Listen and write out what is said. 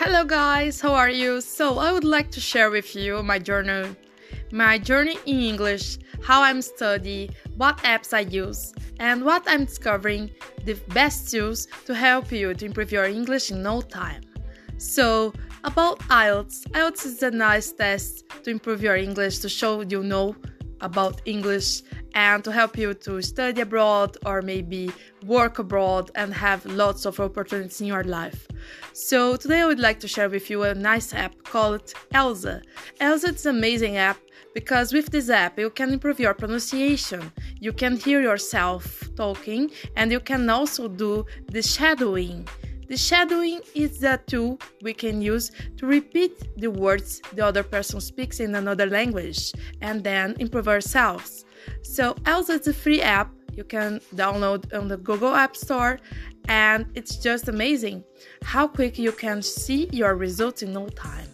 Hello guys, how are you? So I would like to share with you my journey my journey in English, how I'm studying, what apps I use, and what I'm discovering the best tools to help you to improve your English in no time. So, about IELTS, IELTS is a nice test to improve your English to show you know about English and to help you to study abroad or maybe work abroad and have lots of opportunities in your life. So, today I would like to share with you a nice app called Elsa. Elsa is an amazing app because with this app you can improve your pronunciation, you can hear yourself talking, and you can also do the shadowing. The shadowing is a tool we can use to repeat the words the other person speaks in another language and then improve ourselves. So, Elsa is a free app you can download on the Google App Store, and it's just amazing how quick you can see your results in no time.